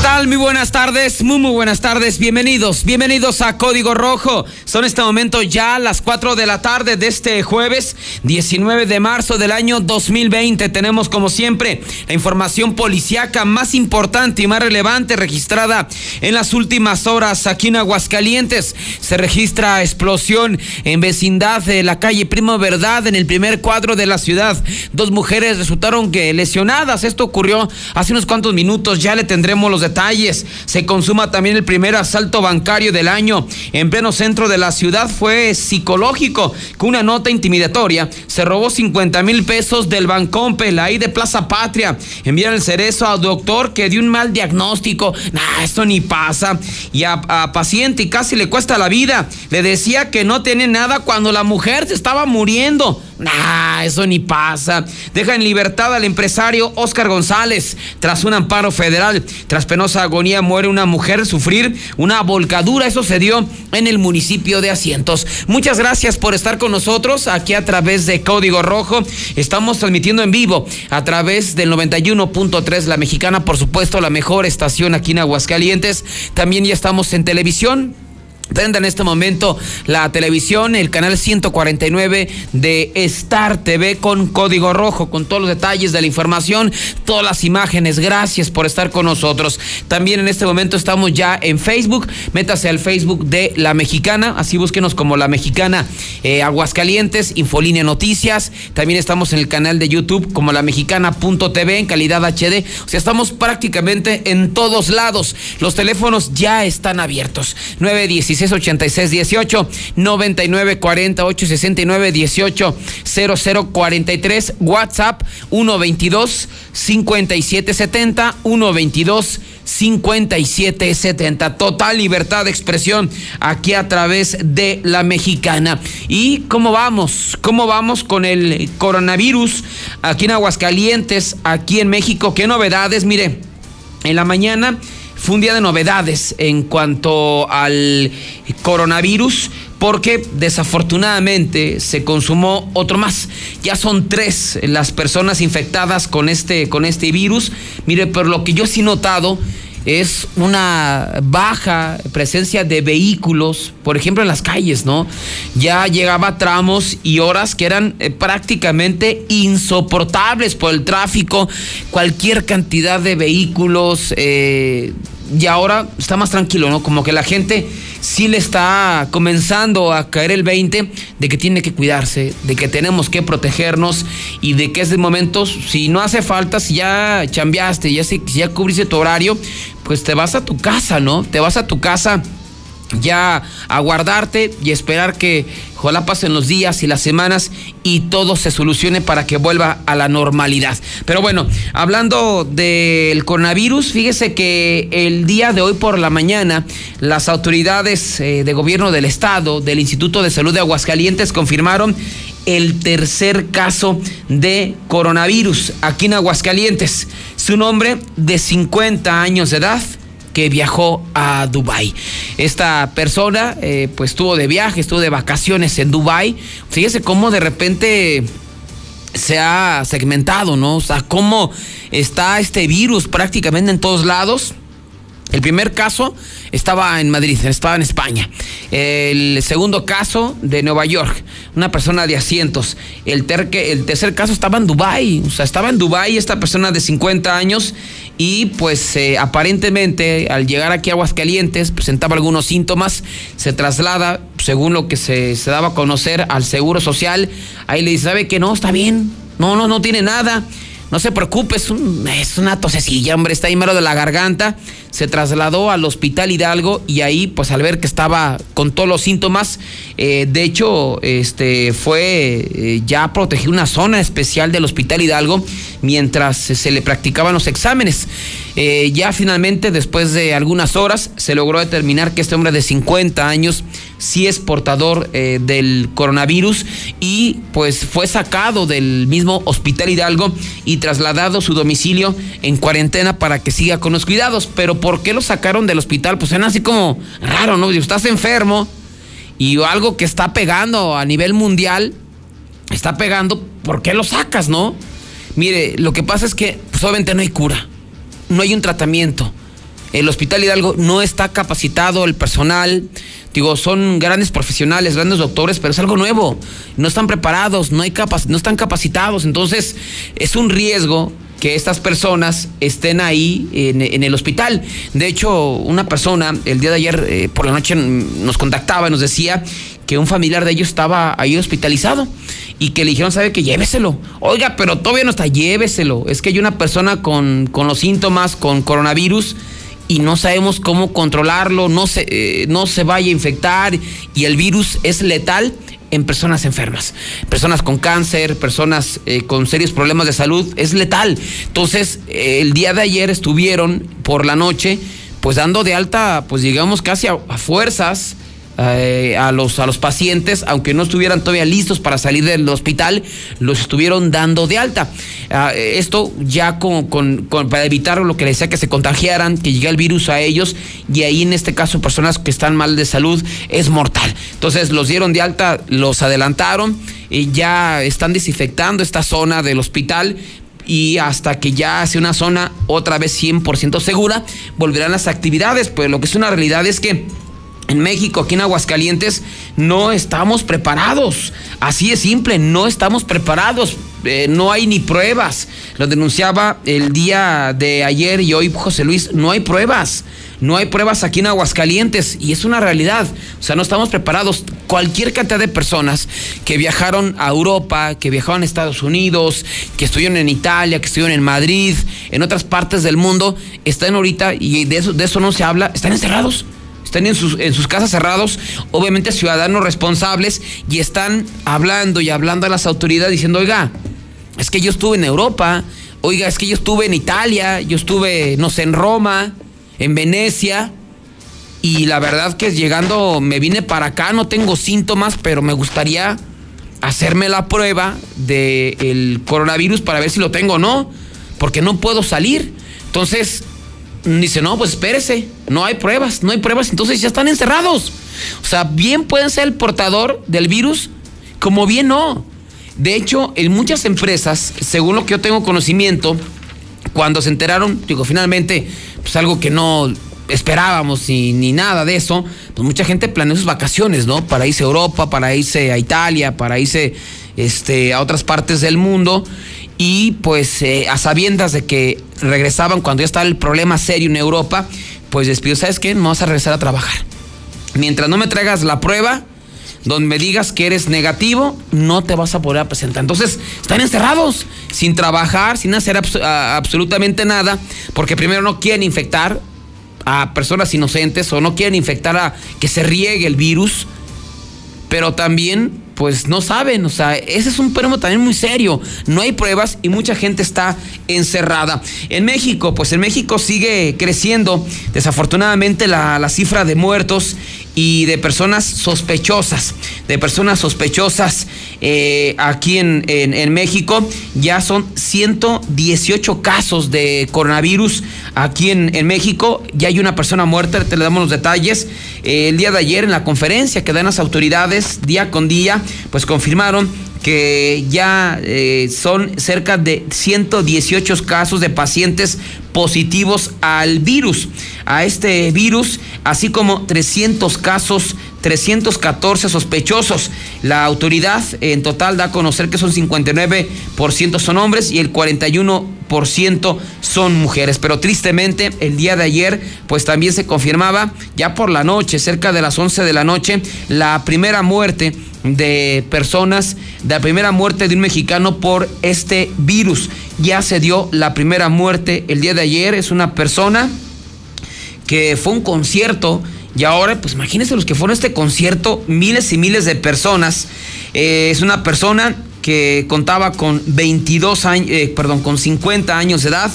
¿Qué tal? Muy buenas tardes, muy muy buenas tardes, bienvenidos, bienvenidos a Código Rojo. Son este momento ya las 4 de la tarde de este jueves 19 de marzo del año 2020. Tenemos como siempre la información policiaca más importante y más relevante registrada en las últimas horas aquí en Aguascalientes. Se registra explosión en vecindad de la calle Primo Verdad en el primer cuadro de la ciudad. Dos mujeres resultaron que lesionadas. Esto ocurrió hace unos cuantos minutos. Ya le tendremos los detalles. Se consuma también el primer asalto bancario del año en pleno centro de la ciudad. Fue psicológico, con una nota intimidatoria. Se robó 50 mil pesos del Bancompel, ahí de Plaza Patria. Envían el cerezo al doctor que dio un mal diagnóstico. Nah, esto ni pasa. Y a, a paciente y casi le cuesta la vida. Le decía que no tiene nada cuando la mujer se estaba muriendo. Nah, eso ni pasa. Deja en libertad al empresario Oscar González tras un amparo federal. Tras penosa agonía muere una mujer sufrir una volcadura. Eso se dio en el municipio de Asientos. Muchas gracias por estar con nosotros aquí a través de Código Rojo. Estamos transmitiendo en vivo a través del 91.3 La Mexicana, por supuesto, la mejor estación aquí en Aguascalientes. También ya estamos en televisión Prenda en este momento la televisión, el canal 149 de Star TV con código rojo, con todos los detalles de la información, todas las imágenes. Gracias por estar con nosotros. También en este momento estamos ya en Facebook. Métase al Facebook de La Mexicana, así búsquenos como La Mexicana eh, Aguascalientes, Infolínea Noticias. También estamos en el canal de YouTube como La Mexicana.tv en calidad HD. O sea, estamos prácticamente en todos lados. Los teléfonos ya están abiertos. 916 86 18 99 48 69 18 00 43 WhatsApp 122 57 70 122 57 70 total libertad de expresión aquí a través de la mexicana. Y cómo vamos cómo vamos con el coronavirus aquí en Aguascalientes aquí en México qué novedades mire en la mañana fue un día de novedades en cuanto al coronavirus porque desafortunadamente se consumó otro más. Ya son tres las personas infectadas con este, con este virus. Mire, pero lo que yo sí notado es una baja presencia de vehículos, por ejemplo en las calles, ¿no? Ya llegaba tramos y horas que eran eh, prácticamente insoportables por el tráfico, cualquier cantidad de vehículos, eh, y ahora está más tranquilo, ¿no? Como que la gente sí le está comenzando a caer el 20 de que tiene que cuidarse, de que tenemos que protegernos y de que es de momentos, si no hace falta, si ya chambeaste, ya, si ya cubriste tu horario, pues te vas a tu casa, ¿no? Te vas a tu casa ya a guardarte y esperar que ojalá pasen los días y las semanas y todo se solucione para que vuelva a la normalidad. Pero bueno, hablando del coronavirus, fíjese que el día de hoy por la mañana las autoridades eh, de gobierno del estado, del Instituto de Salud de Aguascalientes confirmaron el tercer caso de coronavirus aquí en Aguascalientes. Su nombre de 50 años de edad que viajó a Dubai. Esta persona eh, pues estuvo de viaje, estuvo de vacaciones en Dubai. Fíjese cómo de repente se ha segmentado, ¿no? O sea, cómo está este virus prácticamente en todos lados. El primer caso estaba en Madrid, estaba en España. El segundo caso de Nueva York, una persona de asientos. El, el tercer caso estaba en Dubái, o sea, estaba en Dubái esta persona de 50 años y pues eh, aparentemente al llegar aquí a Aguascalientes presentaba algunos síntomas, se traslada, según lo que se, daba a conocer, al Seguro Social. Ahí le dice, ¿sabe que no? Está bien, no, no, no tiene nada. No se preocupe, es, un, una tosecilla, hombre, está ahí mero de la garganta. Se trasladó al hospital Hidalgo y ahí, pues al ver que estaba con todos los síntomas, eh, de hecho, este fue eh, ya protegió una zona especial del hospital Hidalgo mientras se le practicaban los exámenes. Eh, ya finalmente, después de algunas horas, se logró determinar que este hombre de 50 años sí es portador del coronavirus y pues fue sacado del mismo hospital Hidalgo y trasladado a su domicilio en cuarentena para que siga con los cuidados. Pero ¿por qué lo sacaron del hospital? Pues suena así como raro, ¿no? Si estás enfermo y algo que está pegando a nivel mundial, está pegando, ¿por qué lo sacas, no? Mire, lo que pasa es que pues, obviamente no hay cura, no hay un tratamiento. el Hospital Hidalgo no está capacitado, el personal, digo, son grandes profesionales, grandes doctores, pero es algo nuevo. No están preparados, no, hay no están capacitados, entonces es un riesgo que estas personas estén ahí en, el hospital. De hecho, una persona el día de ayer eh, por la noche nos contactaba y nos decía que un familiar de ellos estaba ahí hospitalizado y que le dijeron, ¿sabe que Lléveselo. Oiga, pero todavía no está, lléveselo. Es que hay una persona con, con los síntomas, con coronavirus y no sabemos cómo controlarlo, no se, eh, no se vaya a infectar y el virus es letal en personas enfermas, personas con cáncer, personas eh, con serios problemas de salud, es letal. Entonces, el día de ayer estuvieron por la noche, pues dando de alta, pues digamos casi a fuerzas, eh, a, los, a los pacientes, aunque no estuvieran todavía listos para salir del hospital, los estuvieron dando de alta. Ah, esto ya con, para evitar lo que les decía que se contagiaran, que llegue el virus a ellos y ahí en este caso personas que están mal de salud es mortal. Entonces los dieron de alta, los adelantaron y ya están desinfectando esta zona del hospital y hasta que ya sea una zona otra vez 100% segura, volverán las actividades. Pues lo que es una realidad es que en México, aquí en Aguascalientes, no estamos preparados. Así es simple, no estamos preparados. Eh, no hay ni pruebas. Lo denunciaba el día de ayer y hoy José Luis, no hay pruebas. No hay pruebas aquí en Aguascalientes y es una realidad. O sea, no estamos preparados. Cualquier cantidad de personas que viajaron a Europa, que viajaron a Estados Unidos, que estuvieron en Italia, que estuvieron en Madrid, en otras partes del mundo, están ahorita, y de eso, de eso no se habla, están encerrados están en sus, en sus casas cerrados, obviamente ciudadanos responsables, y están hablando y hablando a las autoridades diciendo, oiga, es que yo estuve en Europa, oiga, es que yo estuve en Italia, yo estuve, no sé, en Roma, en Venecia, y la verdad que llegando, me vine para acá, no tengo síntomas, pero me gustaría hacerme la prueba del coronavirus para ver si lo tengo o no, porque no puedo salir. Entonces, Dice, no, pues espérese, no hay pruebas, no hay pruebas, entonces ya están encerrados. O sea, bien pueden ser el portador del virus, como bien no. De hecho, en muchas empresas, según lo que yo tengo conocimiento, cuando se enteraron, digo, finalmente, pues algo que no esperábamos ni, ni nada de eso, pues mucha gente planeó sus vacaciones, ¿no? Para irse a Europa, para irse a Italia, para irse este, a otras partes del mundo y pues eh, a sabiendas de que regresaban cuando ya estaba el problema serio en Europa, pues despido, ¿sabes qué? Vas a regresar a trabajar. Mientras no me traigas la prueba, donde me digas que eres negativo, no te vas a poder presentar. Entonces, están encerrados, sin trabajar, sin hacer absolutamente nada, porque primero no quieren infectar a personas inocentes o no quieren infectar a que se riegue el virus, pero también pues no saben, o sea, ese es un problema también muy serio. No hay pruebas y mucha gente está encerrada. En México, pues en México sigue creciendo desafortunadamente la, la cifra de muertos y de personas sospechosas, de personas sospechosas eh, aquí en, en, México. Ya son 118 casos de coronavirus aquí en, en, México. Ya hay una persona muerta, te le damos los detalles. Eh, el día de ayer en la conferencia que dan las autoridades día con día, pues confirmaron que ya eh, son cerca de 118 casos de pacientes positivos al virus, a este virus, así como 300 casos 314 sospechosos. La autoridad en total da a conocer que son 59% son hombres y el 41% son mujeres. Pero tristemente el día de ayer pues también se confirmaba ya por la noche, cerca de las 11 de la noche, la primera muerte de personas, la primera muerte de un mexicano por este virus. Ya se dio la primera muerte el día de ayer, es una persona que fue un concierto y ahora, pues imagínense los que fueron a este concierto, miles y miles de personas. Eh, es una persona que contaba con 22 años, eh, perdón, con 50 años de edad,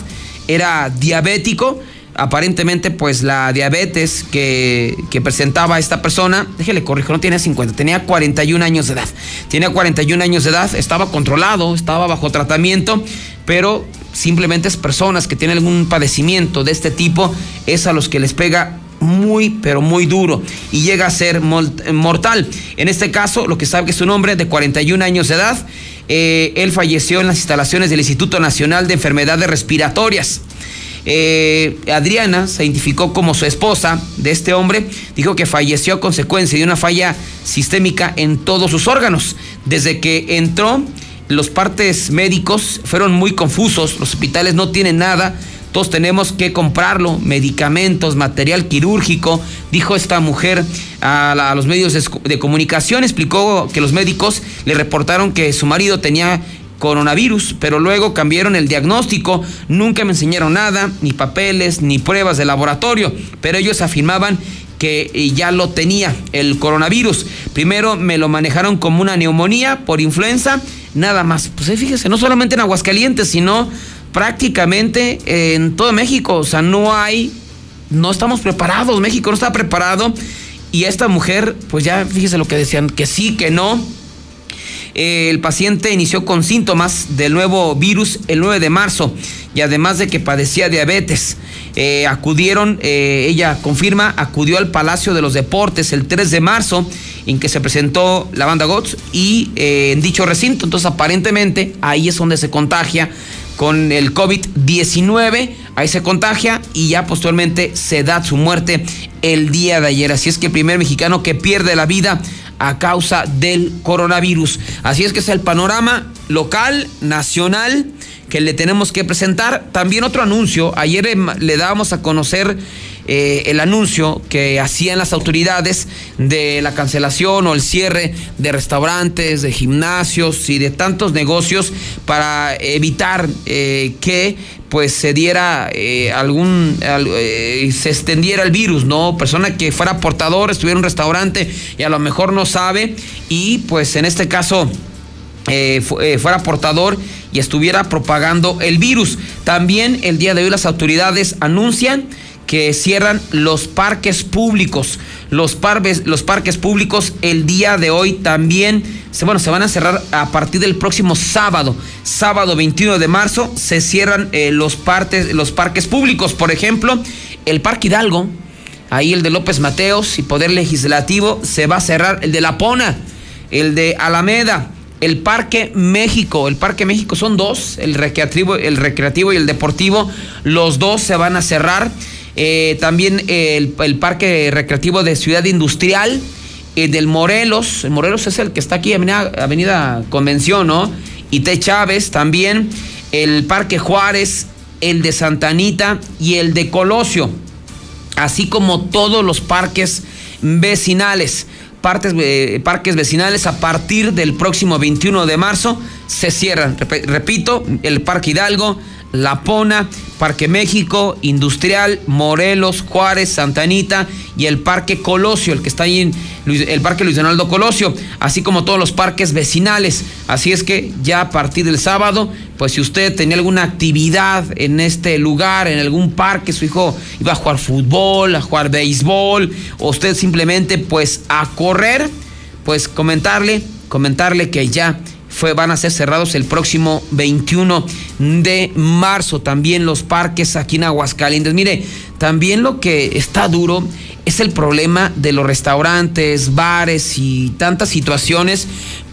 era diabético. Aparentemente, pues la diabetes que, que presentaba esta persona, déjele corrijo, no tenía 50, tenía 41 años de edad. Tenía 41 años de edad, estaba controlado, estaba bajo tratamiento, pero simplemente es personas que tienen algún padecimiento de este tipo, es a los que les pega muy, pero muy duro y llega a ser mortal. En este caso, lo que sabe que es un hombre de 41 años de edad. Eh, él falleció en las instalaciones del Instituto Nacional de Enfermedades Respiratorias. Eh, Adriana se identificó como su esposa de este hombre, dijo que falleció a consecuencia de una falla sistémica en todos sus órganos. Desde que entró, los partes médicos fueron muy confusos, los hospitales no tienen nada, todos tenemos que comprarlo, medicamentos, material quirúrgico, dijo esta mujer a, los medios de, comunicación, explicó que los médicos le reportaron que su marido tenía coronavirus, pero luego cambiaron el diagnóstico, nunca me enseñaron nada, ni papeles, ni pruebas de laboratorio, pero ellos afirmaban que eh, ya lo tenía el coronavirus. Primero me lo manejaron como una neumonía por influenza, nada más. Pues fíjese, no solamente en Aguascalientes, sino prácticamente en todo México. O sea, no hay, no estamos preparados. México no está preparado. Y esta mujer, pues ya fíjese lo que decían, que sí, que no. Eh, el paciente inició con síntomas del nuevo virus el 9 de marzo y además de que padecía diabetes. Eh, acudieron, eh, ella confirma, acudió al Palacio de los Deportes el 3 de marzo en que se presentó la banda GOTS y en dicho recinto. Entonces aparentemente ahí es donde se contagia con el COVID-19. Ahí se contagia y ya posteriormente se da su muerte el día de ayer. Así es que el primer mexicano que pierde la vida a causa del coronavirus. Así es que es el panorama local, nacional que le tenemos que presentar. También otro anuncio. Ayer le dábamos a conocer eh, el anuncio que hacían las autoridades de la cancelación o el cierre de restaurantes, de gimnasios y de tantos negocios para evitar eh, que pues se diera eh, algún se extendiera el virus, ¿no? Persona que fuera portador, estuviera en un restaurante y a lo mejor no sabe y pues en este caso fuera portador y estuviera propagando el virus. También el día de hoy las autoridades anuncian que cierran los parques públicos. Los, los parques públicos el día de hoy también se, bueno, se van a cerrar a partir del próximo sábado. Sábado 21 de marzo se cierran eh, los, partes, los parques públicos. Por ejemplo, el Parque Hidalgo, ahí el de López Mateos y Poder Legislativo, se va a cerrar. El de La Pona, el de Alameda, el Parque México. El Parque México son dos, el recreativo, el recreativo y el deportivo. Los dos se van a cerrar. Eh, también el, Parque Recreativo de Ciudad Industrial, eh, del Morelos, el Morelos es el que está aquí, Avenida, Avenida Convención, ¿no? Y T. Chávez también, el Parque Juárez, el de Santa Anita y el de Colosio, así como todos los parques vecinales. Partes, eh, parques vecinales a partir del próximo 21 de marzo se cierran. Repito, el Parque Hidalgo, La Pona, Parque México, Industrial, Morelos, Juárez, Santa Anita y el Parque Colosio, el que está ahí en el Parque Luis Donaldo Colosio, así como todos los parques vecinales. Así es que ya a partir del sábado, pues si usted tenía alguna actividad en este lugar, en algún parque, su hijo iba a jugar fútbol, a jugar béisbol, o usted simplemente pues a correr, pues comentarle, comentarle que ya fue, van a ser cerrados el próximo 21 de marzo. También los parques aquí en Aguascalientes. Mire, también lo que está duro es el problema de los restaurantes, bares y tantas situaciones,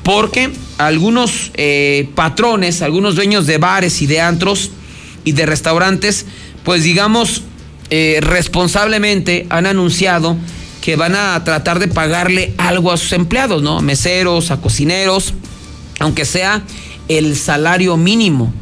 porque algunos eh, patrones, algunos dueños de bares y de antros y de restaurantes, pues digamos, eh, responsablemente han anunciado que van a tratar de pagarle algo a sus empleados, ¿no? Meseros, a cocineros aunque sea el salario mínimo.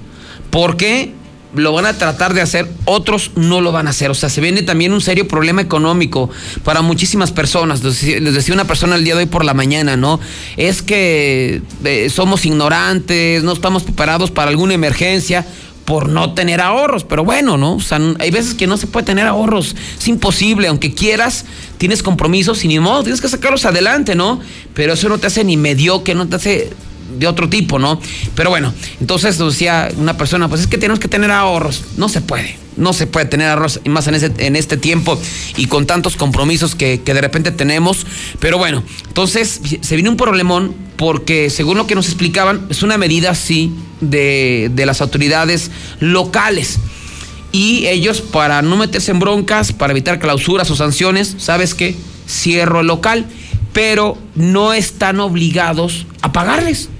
porque Lo van a tratar de hacer, otros no lo van a hacer. O sea, se viene también un serio problema económico para muchísimas personas. Les decía una persona el día de hoy por la mañana, ¿no? Es que eh, somos ignorantes, no estamos preparados para alguna emergencia por no tener ahorros. Pero bueno, ¿no? O sea, hay veces que no se puede tener ahorros. Es imposible, aunque quieras, tienes compromisos y ni modo, tienes que sacarlos adelante, ¿no? Pero eso no te hace ni mediocre, no te hace de otro tipo, ¿no? Pero bueno, entonces decía una persona, pues es que tenemos que tener ahorros. No se puede, no se puede tener ahorros, más en, en este tiempo y con tantos compromisos que, de repente tenemos. Pero bueno, entonces se viene un problemón porque según lo que nos explicaban, es una medida así de, de las autoridades locales. Y ellos, para no meterse en broncas, para evitar clausuras o sanciones, ¿sabes qué? Cierro el local, pero no están obligados a pagarles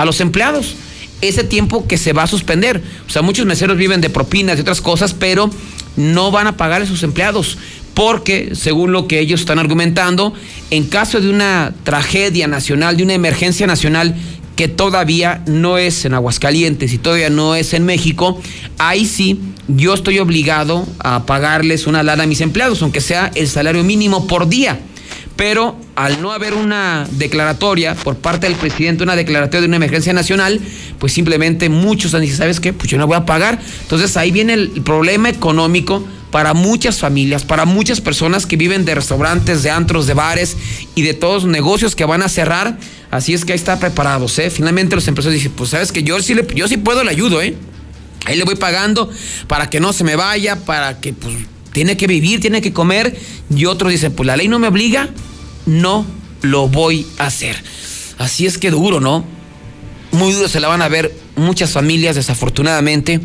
a los empleados. ese tiempo que se va a suspender. O sea, muchos meseros viven de propinas y otras cosas, pero no van a pagar a sus empleados porque, según lo que ellos están argumentando, en caso de una tragedia nacional, de una emergencia nacional que todavía no es en Aguascalientes y todavía no es en México, ahí sí yo estoy obligado a pagarles una lana a mis empleados, aunque sea el salario mínimo por día pero al no haber una declaratoria por parte del presidente, una declaratoria de una emergencia nacional, pues simplemente muchos han dicho, ¿sabes qué? Pues yo no voy a pagar. Entonces ahí viene el problema económico para muchas familias, para muchas personas que viven de restaurantes, de antros, de bares y de todos los negocios que van a cerrar. Así es que ahí está preparados, ¿eh? Finalmente los empresarios dicen, pues sabes que yo sí, yo sí puedo, le ayudo, ¿eh? Ahí le voy pagando para que no se me vaya, para que pues tiene que vivir, tiene que comer. Y otros dicen, pues la ley no me obliga, no lo voy a hacer. Así es que duro, ¿no? Muy duro se la van a ver muchas familias, desafortunadamente,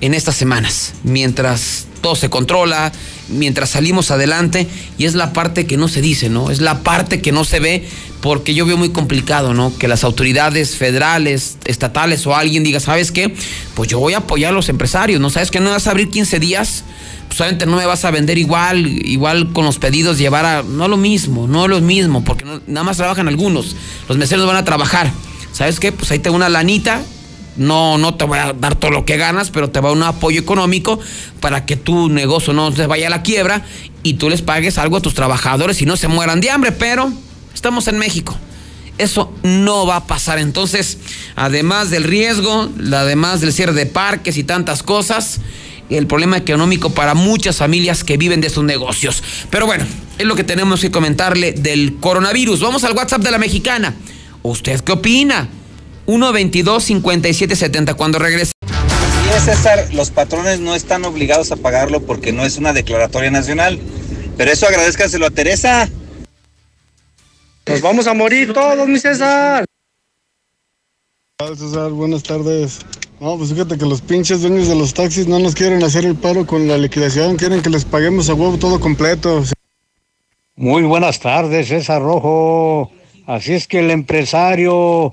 en estas semanas, mientras todo se controla, mientras salimos adelante, y es la parte que no se dice, ¿no? Es la parte que no se ve, porque yo veo muy complicado, ¿no? Que las autoridades federales, estatales o alguien diga, ¿sabes qué? Pues yo voy a apoyar a los empresarios, ¿no? ¿Sabes que no vas a abrir 15 días? Pues obviamente no me vas a vender igual, igual con los pedidos, llevar a. No lo mismo, no lo mismo, porque nada más trabajan algunos. Los meseros van a trabajar. ¿Sabes qué? Pues ahí te una lanita. No, no te voy a dar todo lo que ganas, pero te va un apoyo económico para que tu negocio no se vaya a la quiebra y tú les pagues algo a tus trabajadores y no se mueran de hambre. Pero estamos en México. Eso no va a pasar. Entonces, además del riesgo, además del cierre de parques y tantas cosas, el problema económico para muchas familias que viven de sus negocios. Pero bueno, es lo que tenemos que comentarle del coronavirus. Vamos al WhatsApp de la mexicana. ¿Usted qué opina? 122-5770 cuando regrese. Sí, César, los patrones no están obligados a pagarlo porque no es una declaratoria nacional. Pero eso agradezcaselo a Teresa. Nos vamos a morir todos, mi César. César, buenas tardes. No, pues fíjate que los pinches dueños de los taxis no nos quieren hacer el paro con la liquidación, quieren que les paguemos a huevo todo completo. Muy buenas tardes, César Rojo. Así es que el empresario,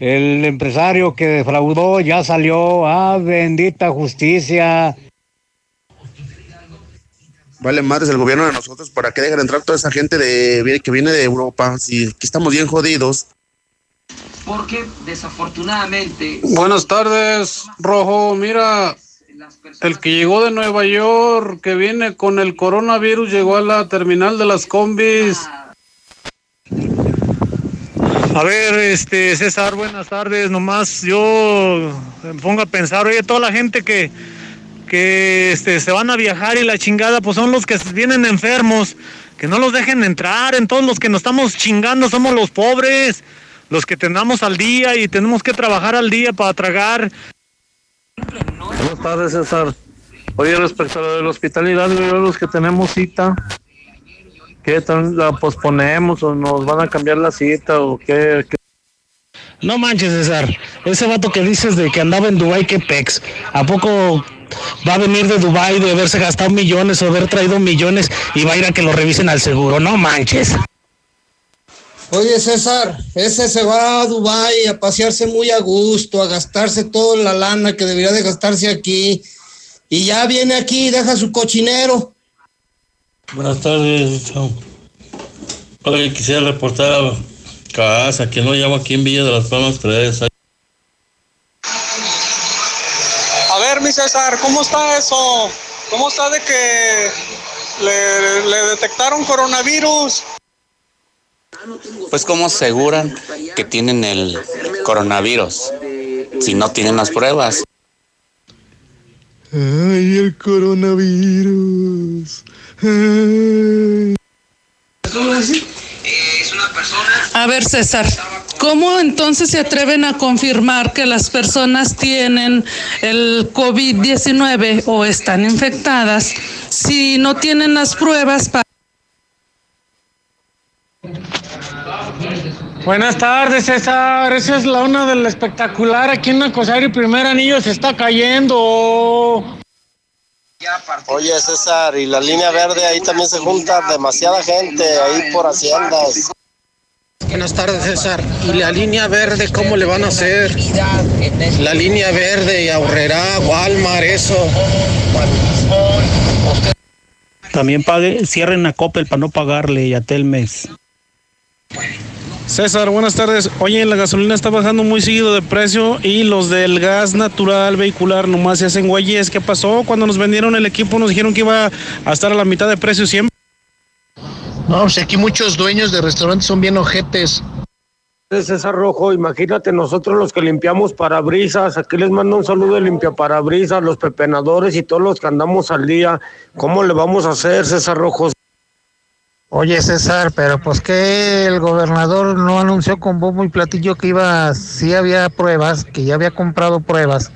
el empresario que defraudó ya salió. Ah, bendita justicia. Vale madres el gobierno de nosotros para que dejen entrar toda esa gente de, que viene de Europa. Si aquí estamos bien jodidos porque desafortunadamente... Buenas tardes, Rojo. Mira, el que llegó de Nueva York, que viene con el coronavirus, llegó a la terminal de las combis. A ver, este César, buenas tardes. Nomás yo me pongo a pensar, oye, toda la gente que, que este, se van a viajar y la chingada, pues son los que vienen enfermos. Que no los dejen entrar. En todos los que nos estamos chingando somos los pobres los que tengamos al día y tenemos que trabajar al día para tragar. Buenas tardes, César. Oye, respecto a lo de la hospitalidad, los que tenemos cita, ¿qué tal la posponemos o nos van a cambiar la cita o qué? No manches, César. Ese vato que dices de que andaba en Dubai, qué pex. ¿A poco va a venir de Dubai de haberse gastado millones o haber traído millones y va a ir a que lo revisen al seguro? No manches. Oye, César, ese se va a Dubái a pasearse muy a gusto, a gastarse toda la lana que debería de gastarse aquí. Y ya viene aquí y deja su cochinero. Buenas tardes. Oye, quisiera reportar a casa, que no llamo aquí en Villa de las Palmas 3. A ver, mi César, ¿cómo está eso? ¿Cómo está de que le, le detectaron coronavirus? Pues cómo aseguran que tienen el coronavirus si no tienen las pruebas. Ay, el coronavirus. A ver, César, ¿cómo entonces se atreven a confirmar que las personas tienen el COVID-19 o están infectadas si no tienen las pruebas para... Buenas tardes, César. Esa es la una del espectacular. Aquí en Acosario, primer anillo se está cayendo. Oye, César, y la línea verde ahí también se junta demasiada gente ahí por Haciendas. Buenas tardes, César. ¿Y la línea verde cómo le van a hacer? La línea verde y ahorrará Walmart, eso. También pague, cierren a Coppel para no pagarle y a Telmex. César, buenas tardes. Oye, la gasolina está bajando muy seguido de precio y los del gas natural vehicular nomás se hacen güeyes. ¿Qué pasó? Cuando nos vendieron el equipo nos dijeron que iba a estar a la mitad de precio siempre. No, pues aquí muchos dueños de restaurantes son bien ojetes. César Rojo, imagínate nosotros los que limpiamos parabrisas, aquí les mando un saludo de limpia parabrisas, los pepenadores y todos los que andamos al día. ¿Cómo le vamos a hacer, César Rojo? Oye César, pero pues que el gobernador no anunció con bombo y platillo que iba, sí había pruebas, que ya había comprado pruebas.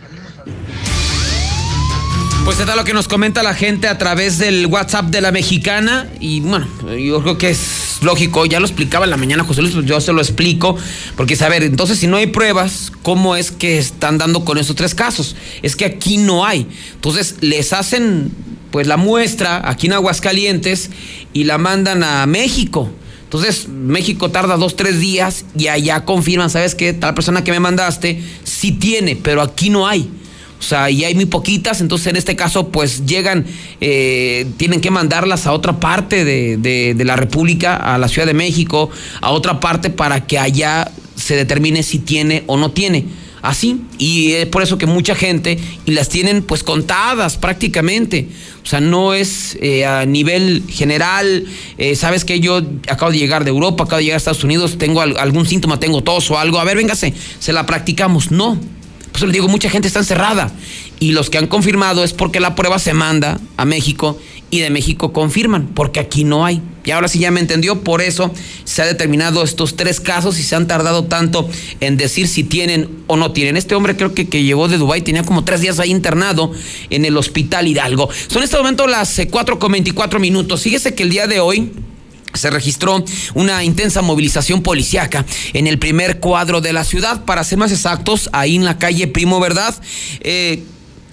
Pues está lo que nos comenta la gente a través del WhatsApp de la mexicana. Y bueno, yo creo que es lógico, ya lo explicaba en la mañana José Luis, pues yo se lo explico, porque a ver, entonces si no hay pruebas, ¿cómo es que están dando con esos tres casos? Es que aquí no hay. Entonces les hacen pues la muestra aquí en Aguascalientes y la mandan a México. Entonces, México tarda dos, tres días y allá confirman, ¿sabes qué? Tal persona que me mandaste sí tiene, pero aquí no hay. O sea, y hay muy poquitas, entonces en este caso pues llegan, eh, tienen que mandarlas a otra parte de, de, la República, a la Ciudad de México, a otra parte para que allá se determine si tiene o no tiene. Así, y es por eso que mucha gente, y las tienen pues contadas prácticamente. O sea, no es eh, a nivel general, eh, sabes que yo acabo de llegar de Europa, acabo de llegar a Estados Unidos, tengo algún síntoma, tengo tos o algo, a ver, véngase, se la practicamos. No, por eso le digo, mucha gente está encerrada. Y los que han confirmado es porque la prueba se manda a México y de México confirman, porque aquí no hay. Y ahora sí ya me entendió, por eso se ha determinado estos tres casos y se han tardado tanto en decir si tienen o no tienen. Este hombre creo que, que llegó de Dubái, tenía como tres días ahí internado en el hospital Hidalgo. Son en este momento las 4 eh, con 24 minutos. Fíjese que el día de hoy se registró una intensa movilización policiaca en el primer cuadro de la ciudad, para ser más exactos, ahí en la calle Primo Verdad, eh,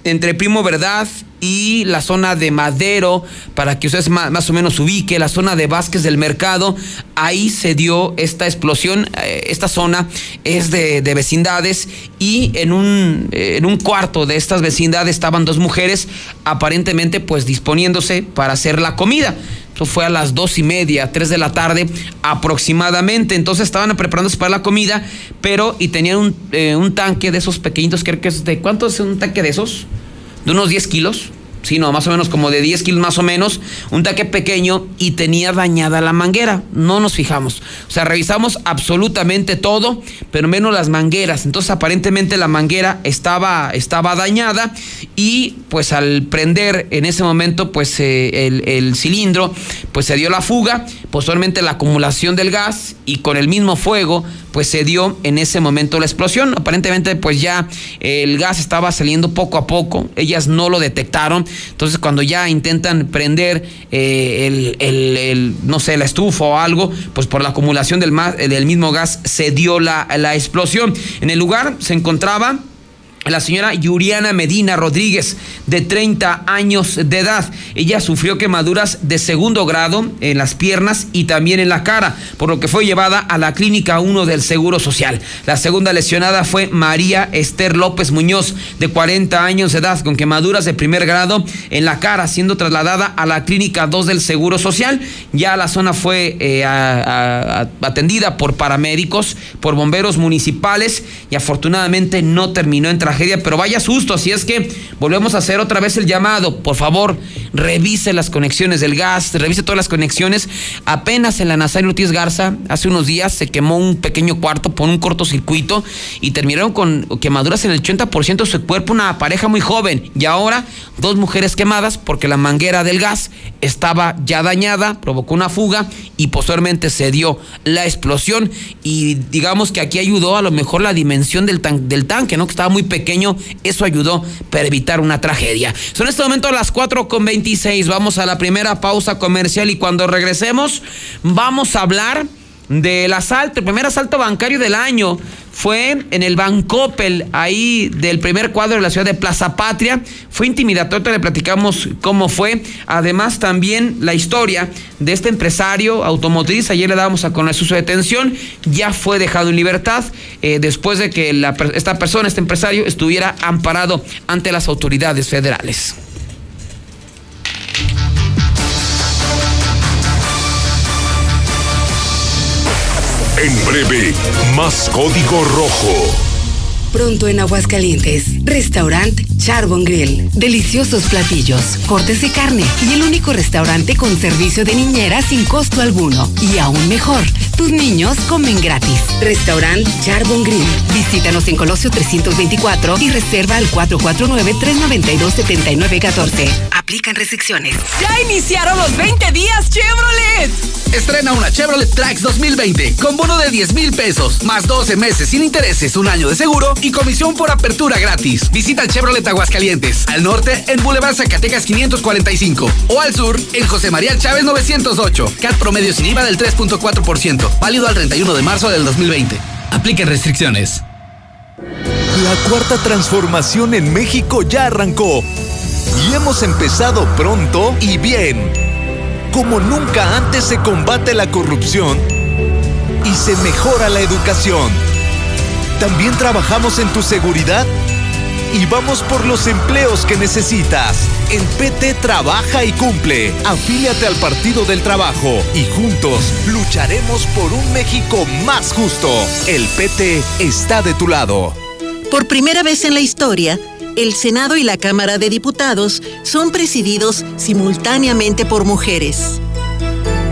entre Primo Verdad y la zona de Madero, para que ustedes más, o menos ubique, la zona de Vázquez del Mercado, ahí se dio esta explosión, eh, esta zona es de, de, vecindades y en un, en un cuarto de estas vecindades estaban dos mujeres aparentemente pues disponiéndose para hacer la comida fue a las dos y media, tres de la tarde aproximadamente. Entonces estaban preparándose para la comida, pero y tenían un, eh, un tanque de esos pequeñitos, creo que es de, ¿cuánto es un tanque de esos? De unos 10 kilos sí, no, más o menos como de 10 kilos más o menos, un taque pequeño y tenía dañada la manguera. No nos fijamos. O sea, revisamos absolutamente todo, pero menos las mangueras. Entonces, aparentemente la manguera estaba, estaba dañada y pues al prender en ese momento pues eh, el, el, cilindro, pues se dio la fuga, posteriormente la acumulación del gas y con el mismo fuego pues se dio en ese momento la explosión. Aparentemente pues ya el gas estaba saliendo poco a poco, ellas no lo detectaron, entonces cuando ya intentan prender eh, el, no sé, la estufa o algo, pues por la acumulación del, del mismo gas se dio la, la explosión. En el lugar se encontraba la señora Yuriana Medina Rodríguez, de 30 años de edad. Ella sufrió quemaduras de segundo grado en las piernas y también en la cara, por lo que fue llevada a la clínica 1 del Seguro Social. La segunda lesionada fue María Esther López Muñoz, de 40 años de edad, con quemaduras de primer grado en la cara, siendo trasladada a la clínica 2 del Seguro Social. Ya la zona fue eh, atendida por paramédicos, por bomberos municipales y afortunadamente no terminó en tragedia, pero vaya susto. Así es que volvemos a hacer otra vez el llamado. Por favor, revise las conexiones del gas, revise todas las conexiones. Apenas en la Nazario Ortiz Garza, hace unos días, se quemó un pequeño cuarto por un cortocircuito y terminaron con quemaduras en el 80% de su cuerpo, una pareja muy joven. Y ahora, dos mujeres quemadas porque la manguera del gas estaba ya dañada, provocó una fuga y posteriormente se dio la explosión. Y digamos que aquí ayudó a lo mejor la dimensión del, del tanque, ¿no? Que estaba muy pequeño pequeño, eso ayudó para evitar una tragedia. Son en este momento las 4 con 26. Vamos a la primera pausa comercial y cuando regresemos, vamos a hablar del asalto, el primer asalto bancario del año fue en el Bancopel, ahí del primer cuadro de la ciudad de Plaza Patria. Fue intimidatorio, le platicamos cómo fue. Además, también la historia de este empresario automotriz. Ayer le dábamos a conocer su detención. Ya fue dejado en libertad eh, después de que esta persona, este empresario, estuviera amparado ante las autoridades federales. En breve, más código rojo. Pronto en Aguascalientes, restaurant Charbon Grill. Deliciosos platillos, cortes de carne y el único restaurante con servicio de niñera sin costo alguno. Y aún mejor, tus niños comen gratis. Restaurant Charbon Grill. Visítanos en Colosio 324 y reserva al 449-392-7914. Aplican restricciones. ¡Ya iniciaron los 20 días Chevrolet! Estrena una Chevrolet Trax 2020 con bono de 10 mil pesos, más 12 meses sin intereses, un año de seguro y comisión por apertura gratis. Visita el Chevrolet Aguascalientes, al norte en Boulevard Zacatecas 545 o al sur en José María Chávez 908. CAT promedio sin IVA del 3.4%, válido al 31 de marzo del 2020. Apliquen restricciones. La cuarta transformación en México ya arrancó y hemos empezado pronto y bien. Como nunca antes se combate la corrupción y se mejora la educación. También trabajamos en tu seguridad y vamos por los empleos que necesitas. En PT trabaja y cumple. Afíliate al Partido del Trabajo y juntos lucharemos por un México más justo. El PT está de tu lado. Por primera vez en la historia, el Senado y la Cámara de Diputados son presididos simultáneamente por mujeres.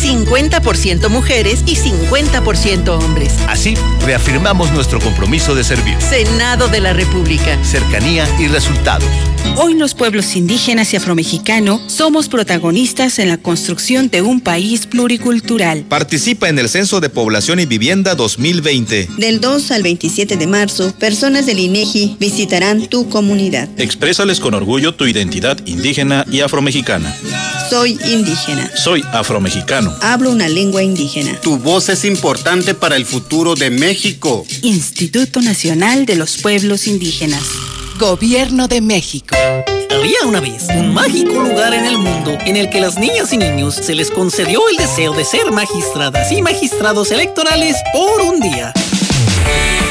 50% mujeres y 50% hombres. Así, reafirmamos nuestro compromiso de servir. Senado de la República. Cercanía y resultados. Hoy los pueblos indígenas y afromexicanos somos protagonistas en la construcción de un país pluricultural. Participa en el Censo de Población y Vivienda 2020. Del 2 al 27 de marzo, personas del INEGI visitarán tu comunidad. Exprésales con orgullo tu identidad indígena y afromexicana. Soy indígena. Soy afromexicano. Hablo una lengua indígena. Tu voz es importante para el futuro de México. Instituto Nacional de los Pueblos Indígenas. Gobierno de México. Había una vez un mágico lugar en el mundo en el que las niñas y niños se les concedió el deseo de ser magistradas y magistrados electorales por un día.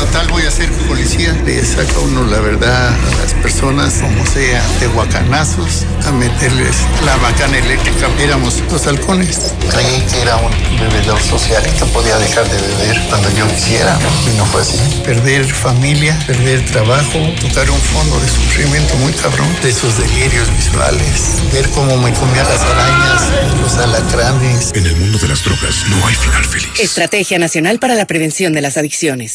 Total, voy a ser policía. Le saca uno la verdad a las personas, como sea, de guacanazos, a meterles la bacana eléctrica. Éramos los halcones. Creí que era un bebedor social y que podía dejar de beber cuando yo quisiera, y no fue así. Perder familia, perder trabajo, tocar un fondo de sufrimiento muy cabrón, de esos delirios visuales, ver cómo me comía las arañas, los alacranes. En el mundo de las drogas no hay final feliz. Estrategia Nacional para la Prevención de las Adicciones.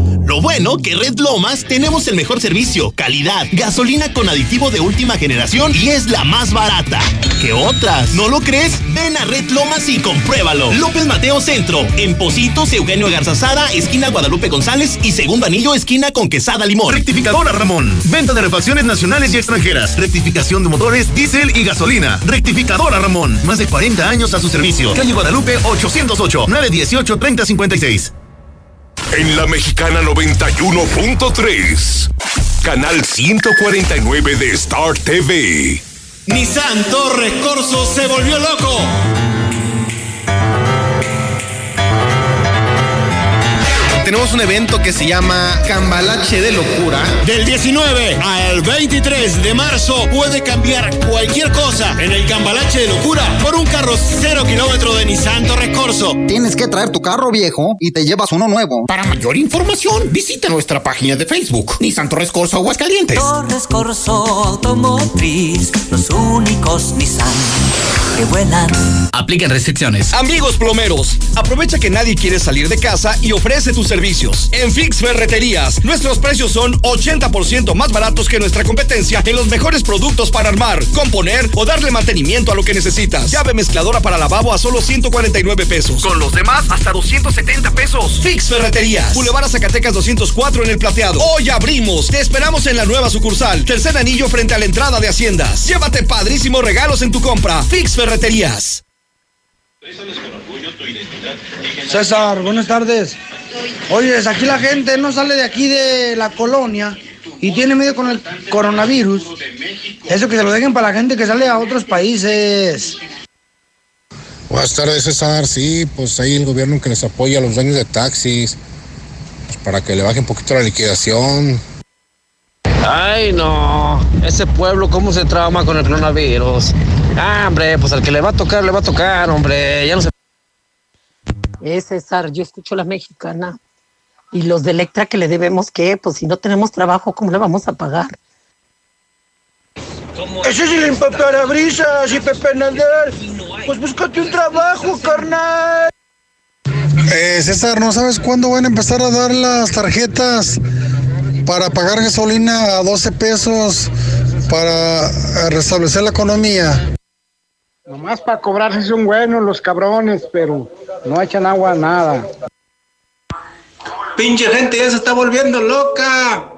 Lo bueno que Red Lomas tenemos el mejor servicio, calidad, gasolina con aditivo de última generación y es la más barata. ¿Qué otras? ¿No lo crees? Ven a Red Lomas y compruébalo. López Mateo Centro, en Positos, Eugenio Garzazada, esquina Guadalupe González y segundo anillo, esquina con Quesada Limón. Rectificadora Ramón. Venta de refacciones nacionales y extranjeras. Rectificación de motores, diésel y gasolina. Rectificadora Ramón. Más de 40 años a su servicio. Calle Guadalupe 808 918 3056. En la Mexicana 91.3, canal 149 de Star TV. Nissan Torres Corso se volvió loco. Tenemos un evento que se llama Cambalache de Locura. Del 19 al 23 de marzo puede cambiar cualquier cosa en el Cambalache de Locura por un carro cero kilómetro de Nissan Torres Corso. Tienes que traer tu carro viejo y te llevas uno nuevo. Para mayor información, visita nuestra página de Facebook, Nissan Torres Corso Aguascalientes. Torres Corso Automotriz, los únicos Nissan que vuelan. Aplican restricciones. Amigos plomeros, aprovecha que nadie quiere salir de casa y ofrece tus servicios. En Fix Ferreterías, nuestros precios son 80% más baratos que nuestra competencia en los mejores productos para armar, componer o darle mantenimiento a lo que necesitas. Llave mezcladora para lavabo a solo 149 pesos. Con los demás hasta 270 pesos. Fix Ferreterías. Boulevard a Zacatecas 204 en el plateado. Hoy abrimos. Te esperamos en la nueva sucursal. Tercer anillo frente a la entrada de Haciendas. Llévate padrísimos regalos en tu compra. Fix Ferreterías. César, buenas tardes. Oye, aquí la gente no sale de aquí de la colonia y tiene miedo con el coronavirus. Eso que se lo dejen para la gente que sale a otros países. Buenas tardes, César. Sí, pues ahí el gobierno que les apoya a los dueños de taxis, pues para que le baje un poquito la liquidación. Ay, no. Ese pueblo, ¿cómo se trauma con el coronavirus? Ah, hombre, pues al que le va a tocar, le va a tocar, hombre. Ya no se. Eh, César, yo escucho la mexicana. Y los de Electra que le debemos, ¿qué? Pues si no tenemos trabajo, ¿cómo le vamos a pagar? Ese es el empaparabrisas y Pepe Nadal. Pues búscate un trabajo, carnal. Eh, César, ¿no sabes cuándo van a empezar a dar las tarjetas para pagar gasolina a 12 pesos para restablecer la economía? Nomás para cobrarse son buenos los cabrones, pero no echan agua a nada. Pinche gente ya se está volviendo loca.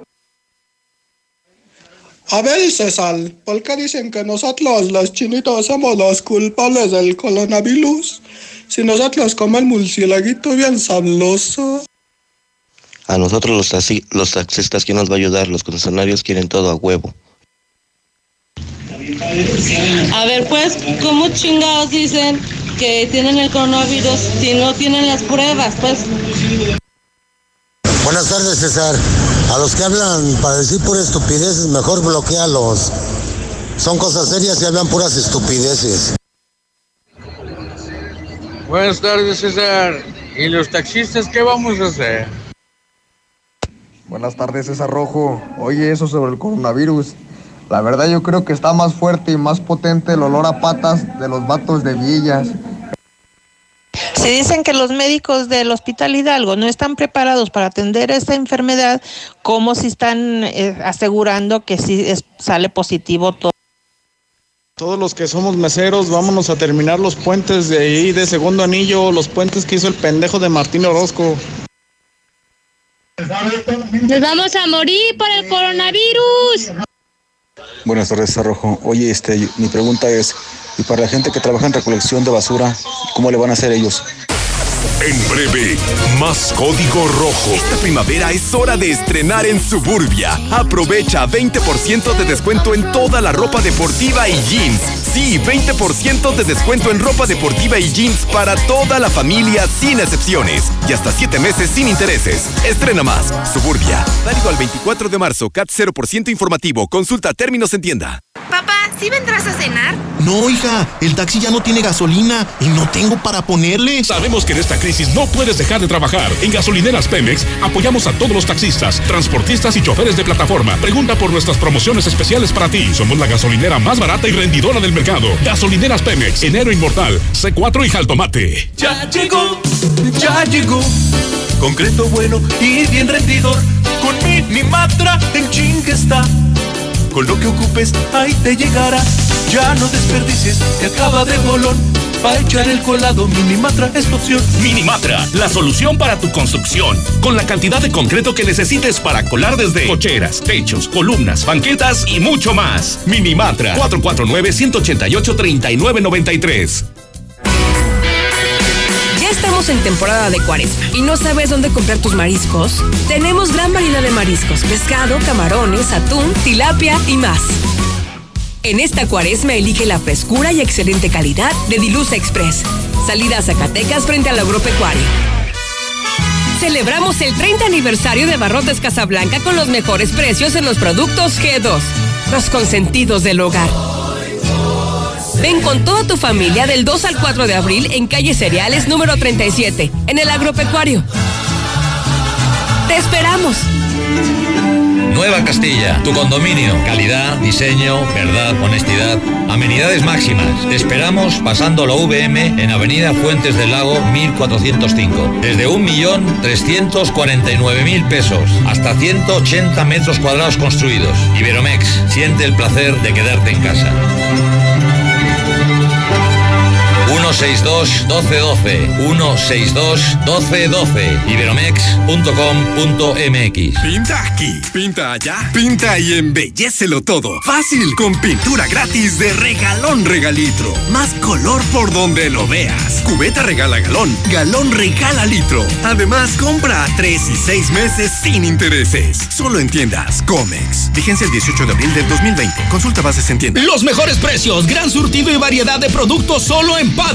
A ver, César, ¿por qué dicen que nosotros los chinitos somos los culpables del coronavirus? Si nosotros comemos murcielaguito bien sabroso. A nosotros los, taxi- los taxistas, ¿quién nos va a ayudar? Los concesionarios quieren todo a huevo. A ver, pues, ¿cómo chingados dicen que tienen el coronavirus si no tienen las pruebas? Pues, Buenas tardes, César. A los que hablan para decir puras estupideces, mejor bloquealos. Son cosas serias y hablan puras estupideces. Buenas tardes, César. ¿Y los taxistas qué vamos a hacer? Buenas tardes, César Rojo. Oye, eso sobre el coronavirus. La verdad yo creo que está más fuerte y más potente el olor a patas de los vatos de villas. Se dicen que los médicos del Hospital Hidalgo no están preparados para atender esta enfermedad, como si están eh, asegurando que si es- sale positivo todo. Todos los que somos meseros, vámonos a terminar los puentes de ahí, de segundo anillo, los puentes que hizo el pendejo de Martín Orozco. nos vamos a morir por el coronavirus. Buenas tardes, César Rojo. Oye, este, mi pregunta es, ¿y para la gente que trabaja en recolección de basura, cómo le van a hacer ellos? En breve, más código rojo. Esta primavera es hora de estrenar en Suburbia. Aprovecha 20% de descuento en toda la ropa deportiva y jeans. Sí, 20% de descuento en ropa deportiva y jeans para toda la familia sin excepciones. Y hasta 7 meses sin intereses. Estrena más. Suburbia. Válido al 24 de marzo. CAT 0% informativo. Consulta términos en tienda. Papá, ¿sí vendrás a cenar? No, hija, el taxi ya no tiene gasolina y no tengo para ponerle. Sabemos que en esta crisis no puedes dejar de trabajar. En Gasolineras Pemex apoyamos a todos los taxistas, transportistas y choferes de plataforma. Pregunta por nuestras promociones especiales para ti. Somos la gasolinera más barata y rendidora del mercado. Gasolineras Pemex, Enero Inmortal, C4 y Jaltomate. Ya llegó, ya llegó. Concreto bueno y bien rendidor. Con Minimatra en ching está. Con lo que ocupes, ahí te llegará. Ya no desperdicies, te acaba de bolón. Para echar el colado, Minimatra es tu opción. Minimatra, la solución para tu construcción. Con la cantidad de concreto que necesites para colar desde cocheras, techos, columnas, banquetas y mucho más. Minimatra, 449-188-3993. Estamos en temporada de cuaresma y no sabes dónde comprar tus mariscos. Tenemos gran variedad de mariscos, pescado, camarones, atún, tilapia y más. En esta cuaresma elige la frescura y excelente calidad de Dilusa Express. Salida a Zacatecas frente al agropecuario. Celebramos el 30 aniversario de Barrotes Casablanca con los mejores precios en los productos G2, los consentidos del hogar. Ven con toda tu familia del 2 al 4 de abril en calle Cereales número 37, en el agropecuario. ¡Te esperamos! Nueva Castilla, tu condominio. Calidad, diseño, verdad, honestidad. Amenidades máximas. Te esperamos pasando la VM en Avenida Fuentes del Lago 1405. Desde 1.349.000 pesos hasta 180 metros cuadrados construidos. Iberomex, siente el placer de quedarte en casa. 162 1212 162 1212 iberomex.com.mx Pinta aquí, pinta allá, pinta y embellecelo todo. Fácil, con pintura gratis de regalón regalitro. Más color por donde lo veas. Cubeta regala galón, galón regala litro. Además, compra a 3 y 6 meses sin intereses. Solo en tiendas Comex. Vigencia el 18 de abril del 2020. Consulta bases en tiendas. Los mejores precios, gran surtido y variedad de productos solo en Paddy.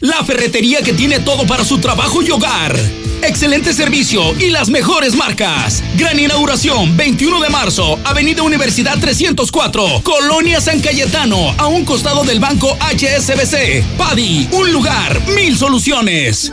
La ferretería que tiene todo para su trabajo y hogar. Excelente servicio y las mejores marcas. Gran inauguración, 21 de marzo, Avenida Universidad 304, Colonia San Cayetano, a un costado del banco HSBC. Paddy, un lugar, mil soluciones.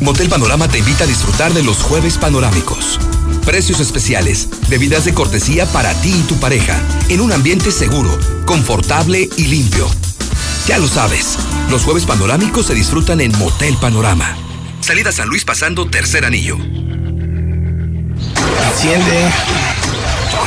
Motel Panorama te invita a disfrutar de los jueves panorámicos. Precios especiales, bebidas de cortesía para ti y tu pareja, en un ambiente seguro, confortable y limpio. Ya lo sabes, los jueves panorámicos se disfrutan en Motel Panorama. Salida San Luis pasando tercer anillo. Enciende.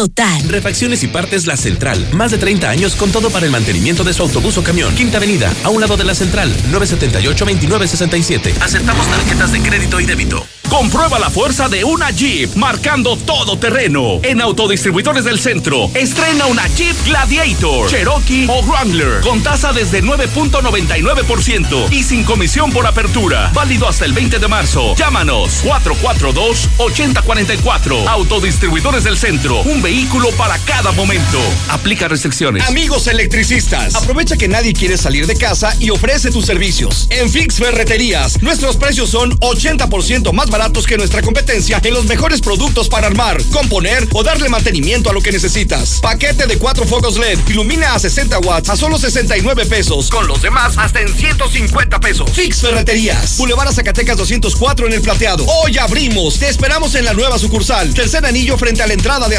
Total. Refacciones y partes La Central. Más de 30 años con todo para el mantenimiento de su autobús o camión. Quinta Avenida, a un lado de La Central, 978-2967. Aceptamos tarjetas de crédito y débito. Comprueba la fuerza de una Jeep marcando todo terreno. En Autodistribuidores del Centro, estrena una Jeep Gladiator, Cherokee o Wrangler con tasa desde 9.99% y sin comisión por apertura. Válido hasta el 20 de marzo. Llámanos 442-8044. Autodistribuidores del Centro, un vehículo para cada momento. Aplica restricciones. Amigos electricistas, aprovecha que nadie quiere salir de casa y ofrece tus servicios. En Fix Ferreterías, nuestros precios son 80% más baratos que nuestra competencia en los mejores productos para armar, componer o darle mantenimiento a lo que necesitas. Paquete de cuatro focos LED, ilumina a 60 watts a solo 69 pesos. Con los demás hasta en 150 pesos. Fix Ferreterías, Boulevard Zacatecas 204 en el Plateado. Hoy abrimos. Te esperamos en la nueva sucursal. Tercer anillo frente a la entrada de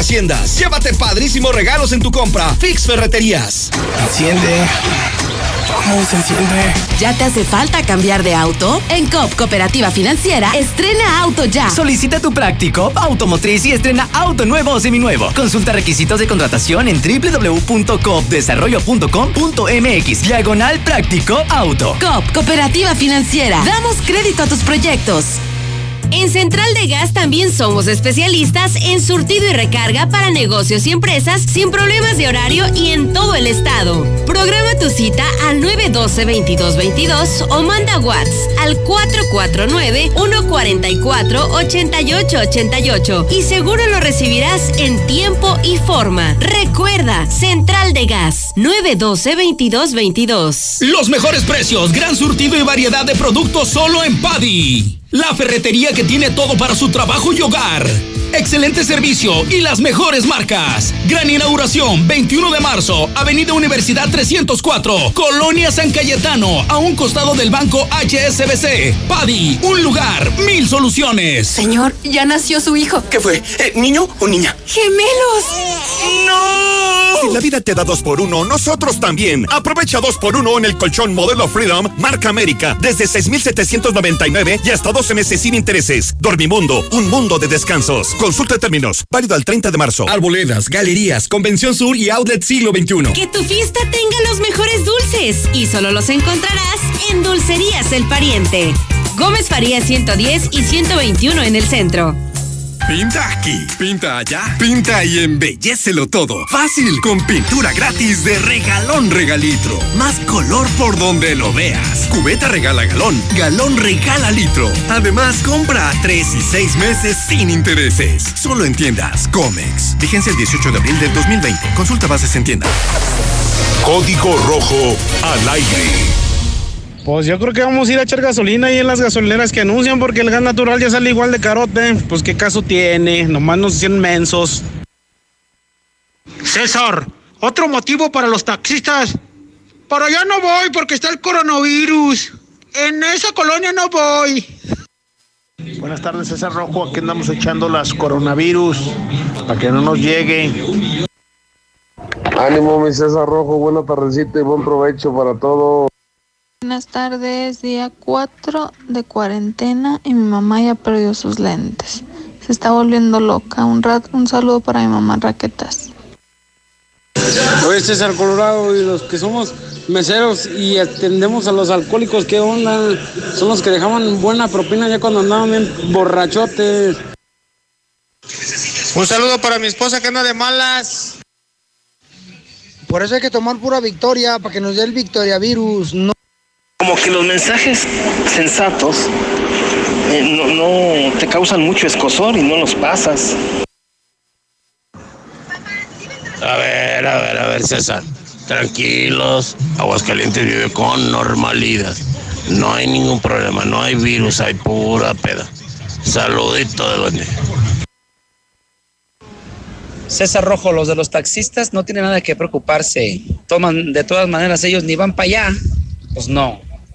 Llévate padrísimos regalos en tu compra. Fix Ferreterías. Enciende. ¿Cómo se enciende? ¿Ya te hace falta cambiar de auto? En COP Cooperativa Financiera, estrena auto ya. Solicita tu práctico automotriz y estrena auto nuevo o seminuevo. Consulta requisitos de contratación en www.coopdesarrollo.com.mx. Diagonal práctico auto. COP Cooperativa Financiera. Damos crédito a tus proyectos. En Central de Gas también somos especialistas en surtido y recarga para negocios y empresas sin problemas de horario y en todo el estado. Programa tu cita al 912-2222 o manda WhatsApp al 449-144-8888 y seguro lo recibirás en tiempo y forma. Recuerda, Central de Gas 912-2222. Los mejores precios, gran surtido y variedad de productos solo en Paddy. La ferretería que tiene todo para su trabajo y hogar. Excelente servicio y las mejores marcas. Gran inauguración, 21 de marzo, Avenida Universidad 304, Colonia San Cayetano, a un costado del banco HSBC. Paddy, un lugar, mil soluciones. Señor, ya nació su hijo. ¿Qué fue? Eh, ¿Niño o niña? ¡Gemelos! ¡No! Si la vida te da dos por uno, nosotros también. Aprovecha dos por uno en el colchón modelo Freedom, marca América, desde 6,799 y hasta 12 meses sin intereses. Dormimundo, un mundo de descansos. Consulta términos, válido al 30 de marzo. Arboledas, galerías, Convención Sur y Outlet Siglo XXI. Que tu fiesta tenga los mejores dulces y solo los encontrarás en Dulcerías El Pariente. Gómez Faría 110 y 121 en el centro. Pinta aquí, pinta allá, pinta y embellecelo todo. Fácil, con pintura gratis de regalón regalitro. Más color por donde lo veas. Cubeta regala galón, galón regala litro. Además, compra a 3 y 6 meses sin intereses. Solo en tiendas Comex. Vigencia el 18 de abril del 2020. Consulta bases en tienda. Código rojo al aire. Pues yo creo que vamos a ir a echar gasolina ahí en las gasolineras que anuncian porque el gas natural ya sale igual de carote. Pues qué caso tiene, nomás nos hicieron mensos. César, otro motivo para los taxistas. Para allá no voy porque está el coronavirus. En esa colonia no voy. Buenas tardes, César Rojo. Aquí andamos echando las coronavirus para que no nos llegue. Ánimo, mi César Rojo. Buena tardecita y buen provecho para todos. Buenas tardes, día 4 de cuarentena y mi mamá ya perdió sus lentes. Se está volviendo loca. Un, rat, un saludo para mi mamá Raquetas. Oye, César Colorado y los que somos meseros y atendemos a los alcohólicos, ¿qué onda? Son los que dejaban buena propina ya cuando andaban bien borrachotes. Un saludo para mi esposa que anda de malas. Por eso hay que tomar pura victoria para que nos dé el victoria virus. No. Como que los mensajes sensatos eh, no, no te causan mucho escosor y no los pasas. A ver, a ver, a ver, César. Tranquilos. Aguascalientes vive con normalidad. No hay ningún problema, no hay virus, hay pura peda. Saludito de duende. César Rojo, los de los taxistas no tienen nada que preocuparse. Toman, de todas maneras, ellos ni van para allá. Pues no.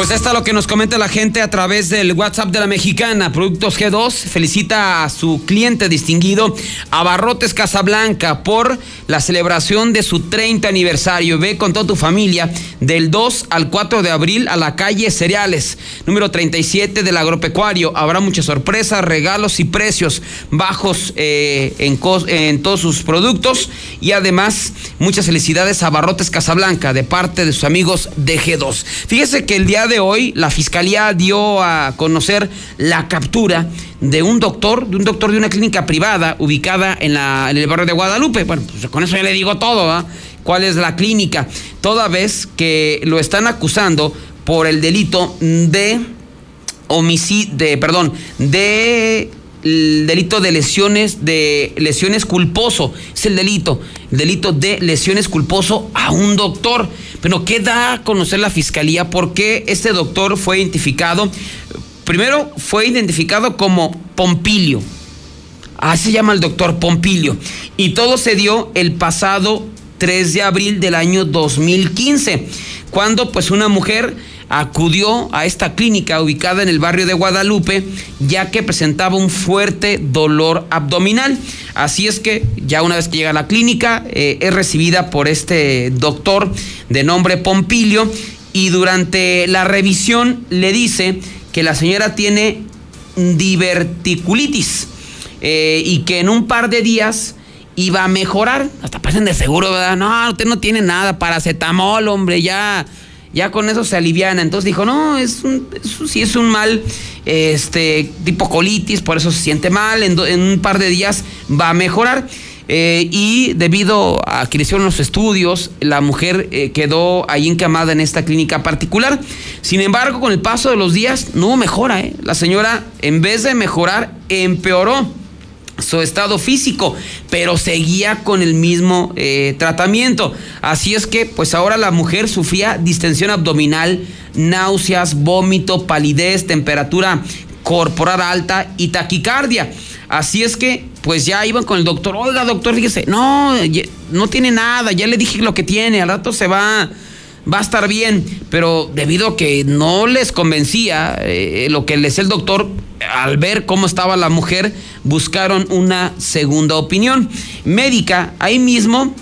Pues esta es lo que nos comenta la gente a través del WhatsApp de la mexicana. Productos G2 felicita a su cliente distinguido, Abarrotes Casablanca, por la celebración de su 30 aniversario. Ve con toda tu familia del 2 al 4 de abril a la calle Cereales, número 37 del agropecuario. Habrá muchas sorpresas, regalos y precios bajos eh, en, en todos sus productos. Y además, muchas felicidades a Abarrotes Casablanca de parte de sus amigos de G2. Fíjese que el día de hoy la fiscalía dio a conocer la captura de un doctor, de un doctor de una clínica privada ubicada en, la, en el barrio de Guadalupe. Bueno, pues con eso ya le digo todo, ¿ah? ¿Cuál es la clínica? Toda vez que lo están acusando por el delito de homicidio, de, perdón, de el delito de lesiones de lesiones culposo. Es el delito el delito de lesiones culposo a un doctor. Pero qué da a conocer la fiscalía porque este doctor fue identificado. Primero fue identificado como Pompilio. Así se llama el doctor Pompilio. Y todo se dio el pasado 3 de abril del año 2015 cuando pues una mujer acudió a esta clínica ubicada en el barrio de Guadalupe ya que presentaba un fuerte dolor abdominal. Así es que ya una vez que llega a la clínica eh, es recibida por este doctor de nombre Pompilio y durante la revisión le dice que la señora tiene diverticulitis eh, y que en un par de días iba a mejorar. Hasta parecen de seguro, ¿verdad? No, usted no tiene nada, paracetamol, hombre, ya ya con eso se aliviana. Entonces dijo, no, es un, sí es un mal este, tipo colitis, por eso se siente mal, en, un par de días va a mejorar. Eh, y debido a que le hicieron los estudios, la mujer eh, quedó ahí encamada en esta clínica particular. Sin embargo, con el paso de los días no mejora. ¿eh? La señora, en vez de mejorar, empeoró su estado físico, pero seguía con el mismo eh, tratamiento. Así es que, pues ahora la mujer sufría distensión abdominal, náuseas, vómito, palidez, temperatura corporal alta y taquicardia. Así es que, pues ya iban con el doctor. Oiga, doctor, fíjese, no, no tiene nada, ya le dije lo que tiene, al rato se va, va a estar bien. Pero debido a que no les convencía eh, lo que les el doctor, al ver cómo estaba la mujer, buscaron una segunda opinión médica. Ahí mismo,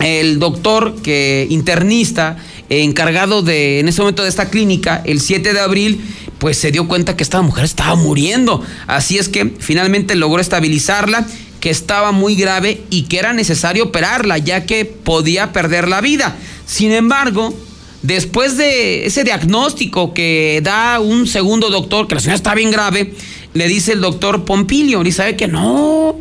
el doctor que internista, encargado de, en ese momento de esta clínica, el 7 de abril, pues se dio cuenta que esta mujer estaba muriendo. Así es que finalmente logró estabilizarla, que estaba muy grave y que era necesario operarla, ya que podía perder la vida. Sin embargo, después de ese diagnóstico que da un segundo doctor, que la señora está bien grave, le dice el doctor Pompilio, y sabe que no,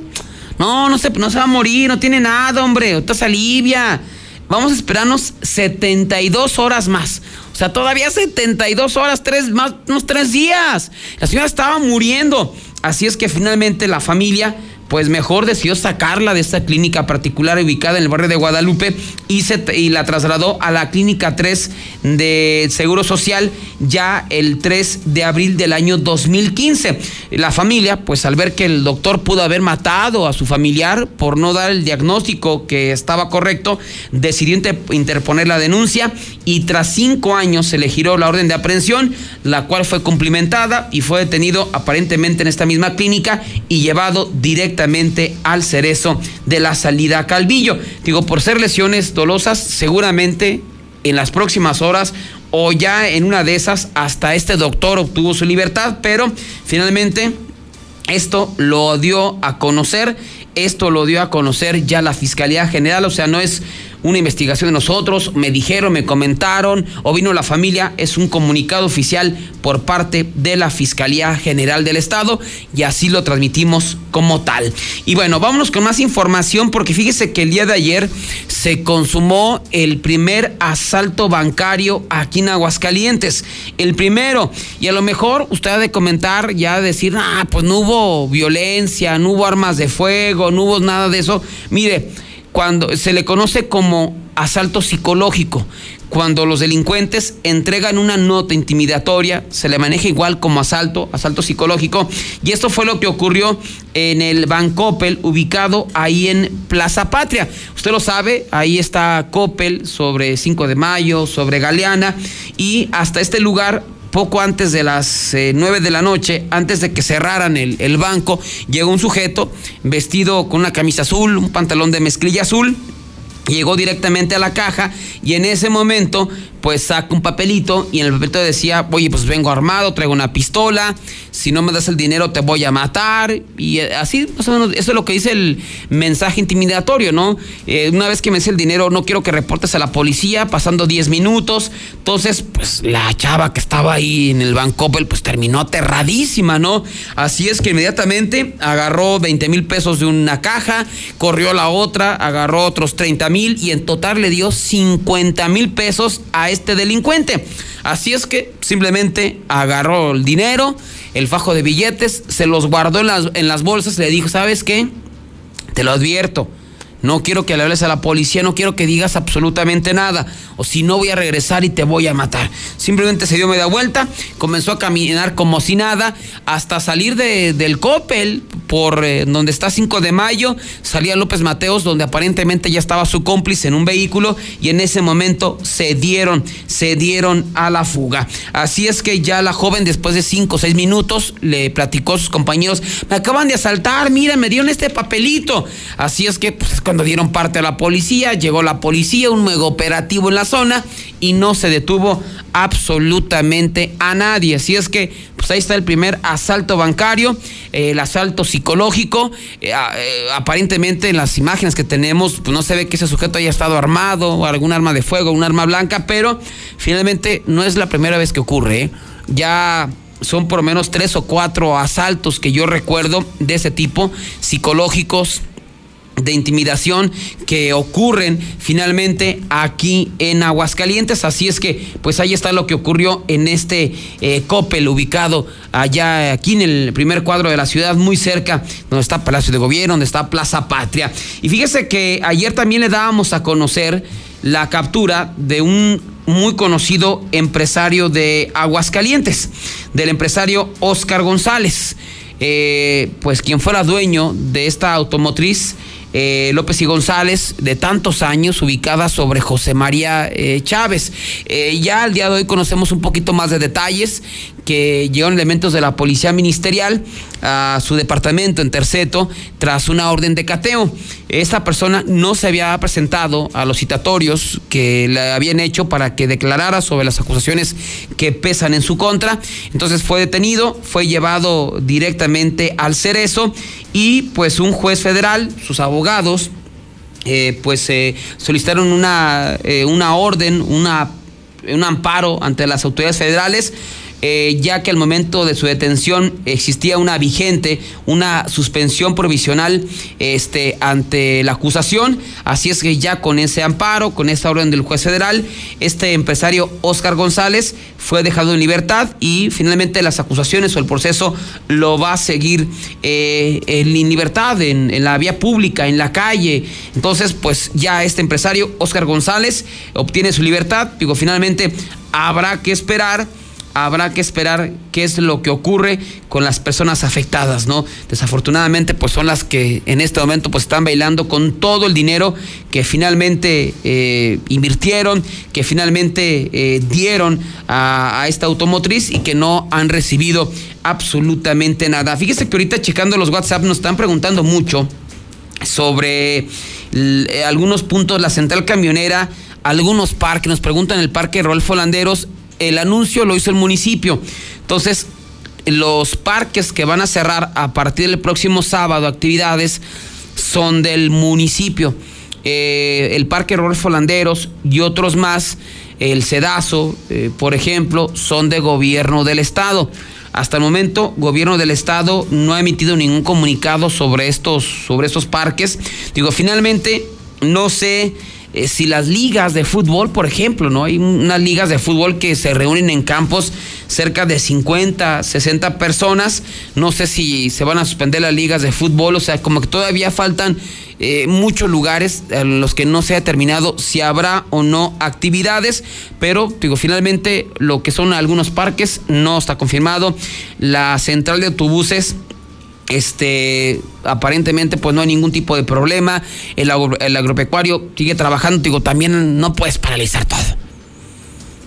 no, no se, no se va a morir, no tiene nada, hombre, ahorita se alivia. Vamos a esperarnos 72 horas más. O sea, todavía 72 horas, tres, más, unos tres días. La señora estaba muriendo. Así es que finalmente la familia pues mejor decidió sacarla de esta clínica particular ubicada en el barrio de Guadalupe y, se, y la trasladó a la clínica 3 de Seguro Social ya el 3 de abril del año 2015. La familia, pues al ver que el doctor pudo haber matado a su familiar por no dar el diagnóstico que estaba correcto, decidió interponer la denuncia y tras cinco años se le giró la orden de aprehensión, la cual fue cumplimentada y fue detenido aparentemente en esta misma clínica y llevado directamente al cerezo de la salida a Calvillo. Digo, por ser lesiones dolosas, seguramente en las próximas horas o ya en una de esas hasta este doctor obtuvo su libertad, pero finalmente esto lo dio a conocer, esto lo dio a conocer ya la Fiscalía General, o sea, no es una investigación de nosotros, me dijeron, me comentaron, o vino la familia, es un comunicado oficial por parte de la Fiscalía General del Estado y así lo transmitimos como tal. Y bueno, vámonos con más información porque fíjese que el día de ayer se consumó el primer asalto bancario aquí en Aguascalientes. El primero, y a lo mejor usted ha de comentar, ya decir, ah, pues no hubo violencia, no hubo armas de fuego, no hubo nada de eso. Mire, cuando se le conoce como asalto psicológico, cuando los delincuentes entregan una nota intimidatoria, se le maneja igual como asalto, asalto psicológico, y esto fue lo que ocurrió en el Bancoppel, ubicado ahí en Plaza Patria. Usted lo sabe, ahí está Coppel sobre 5 de mayo, sobre Galeana, y hasta este lugar poco antes de las eh, nueve 9 de la noche, antes de que cerraran el, el banco, llegó un sujeto vestido con una camisa azul, un pantalón de mezclilla azul, llegó directamente a la caja y en ese momento pues saca un papelito y en el papelito decía, oye, pues vengo armado, traigo una pistola, si no me das el dinero te voy a matar. Y eh, así, eso es lo que dice el mensaje intimidatorio, ¿no? Eh, una vez que me des el dinero, no quiero que reportes a la policía, pasando 10 minutos. Entonces, pues la chava que estaba ahí en el Banco pues terminó aterradísima, ¿no? Así es que inmediatamente agarró 20 mil pesos de una caja, corrió la otra, agarró otros 30 mil y en total le dio 50 mil pesos a este delincuente. Así es que simplemente agarró el dinero, el fajo de billetes, se los guardó en las, bolsas, le dijo, ¿sabes qué? Te lo advierto no quiero que le hables a la policía, no quiero que digas absolutamente nada. O si no voy a regresar y te voy a matar. Simplemente se dio media vuelta, comenzó a caminar como si nada, hasta salir de, del Coppel, por eh, donde está 5 de mayo, salía López Mateos, donde aparentemente ya estaba su cómplice en un vehículo, y en ese momento se dieron, se dieron a la fuga. Así es que ya la joven, después de 5 o 6 minutos, le platicó a sus compañeros: Me acaban de asaltar, mira, me dieron este papelito. Así es que, pues, cuando dieron parte a la policía, llegó la policía, un mega operativo en la zona y no se detuvo absolutamente a nadie. Así es que, pues ahí está el primer asalto bancario, el asalto psicológico. Eh, eh, aparentemente en las imágenes que tenemos, pues no se ve que ese sujeto haya estado armado, o algún arma de fuego, un arma blanca, pero finalmente no es la primera vez que ocurre. ¿eh? Ya son por lo menos tres o cuatro asaltos que yo recuerdo de ese tipo, psicológicos, de intimidación que ocurren finalmente aquí en Aguascalientes. Así es que, pues ahí está lo que ocurrió en este eh, ubicado allá aquí en el primer cuadro de la ciudad, muy cerca donde está Palacio de Gobierno, donde está Plaza Patria. Y fíjese que ayer también le dábamos a conocer la captura de un muy conocido empresario de Aguascalientes, del empresario Oscar González, eh, pues quien fuera dueño de esta automotriz. Eh, López y González, de tantos años, ubicada sobre José María eh, Chávez. Eh, ya al día de hoy conocemos un poquito más de detalles que llegaron elementos de la policía ministerial a su departamento en Terceto tras una orden de cateo. Esta persona no se había presentado a los citatorios que le habían hecho para que declarara sobre las acusaciones que pesan en su contra. Entonces fue detenido, fue llevado directamente al Cerezo y pues un juez federal, sus abogados, eh, pues eh, solicitaron una, eh, una orden, una, un amparo ante las autoridades federales. Eh, ya que al momento de su detención existía una vigente, una suspensión provisional este, ante la acusación. Así es que ya con ese amparo, con esta orden del juez federal, este empresario Oscar González fue dejado en libertad y finalmente las acusaciones o el proceso lo va a seguir eh, en libertad, en, en la vía pública, en la calle. Entonces, pues ya este empresario, Oscar González, obtiene su libertad. Digo, finalmente habrá que esperar habrá que esperar qué es lo que ocurre con las personas afectadas, ¿no? Desafortunadamente, pues son las que en este momento pues están bailando con todo el dinero que finalmente eh, invirtieron, que finalmente eh, dieron a, a esta automotriz y que no han recibido absolutamente nada. Fíjese que ahorita checando los WhatsApp nos están preguntando mucho sobre eh, algunos puntos, la central camionera, algunos parques, nos preguntan el parque Rolfo Landeros, el anuncio lo hizo el municipio. Entonces, los parques que van a cerrar a partir del próximo sábado, actividades, son del municipio. Eh, el Parque Rolfo Landeros y otros más, el Sedazo, eh, por ejemplo, son de gobierno del Estado. Hasta el momento, gobierno del Estado no ha emitido ningún comunicado sobre estos, sobre estos parques. Digo, finalmente, no sé eh, si las ligas de fútbol, por ejemplo, ¿no? Hay unas ligas de fútbol que se reúnen en campos cerca de 50, 60 personas. No sé si se van a suspender las ligas de fútbol, o sea, como que todavía faltan eh, muchos lugares en los que no se ha determinado si habrá o no actividades, pero digo, finalmente lo que son algunos parques no está confirmado. La central de autobuses este aparentemente pues no hay ningún tipo de problema. El, agro- el agropecuario sigue trabajando digo también no puedes paralizar todo.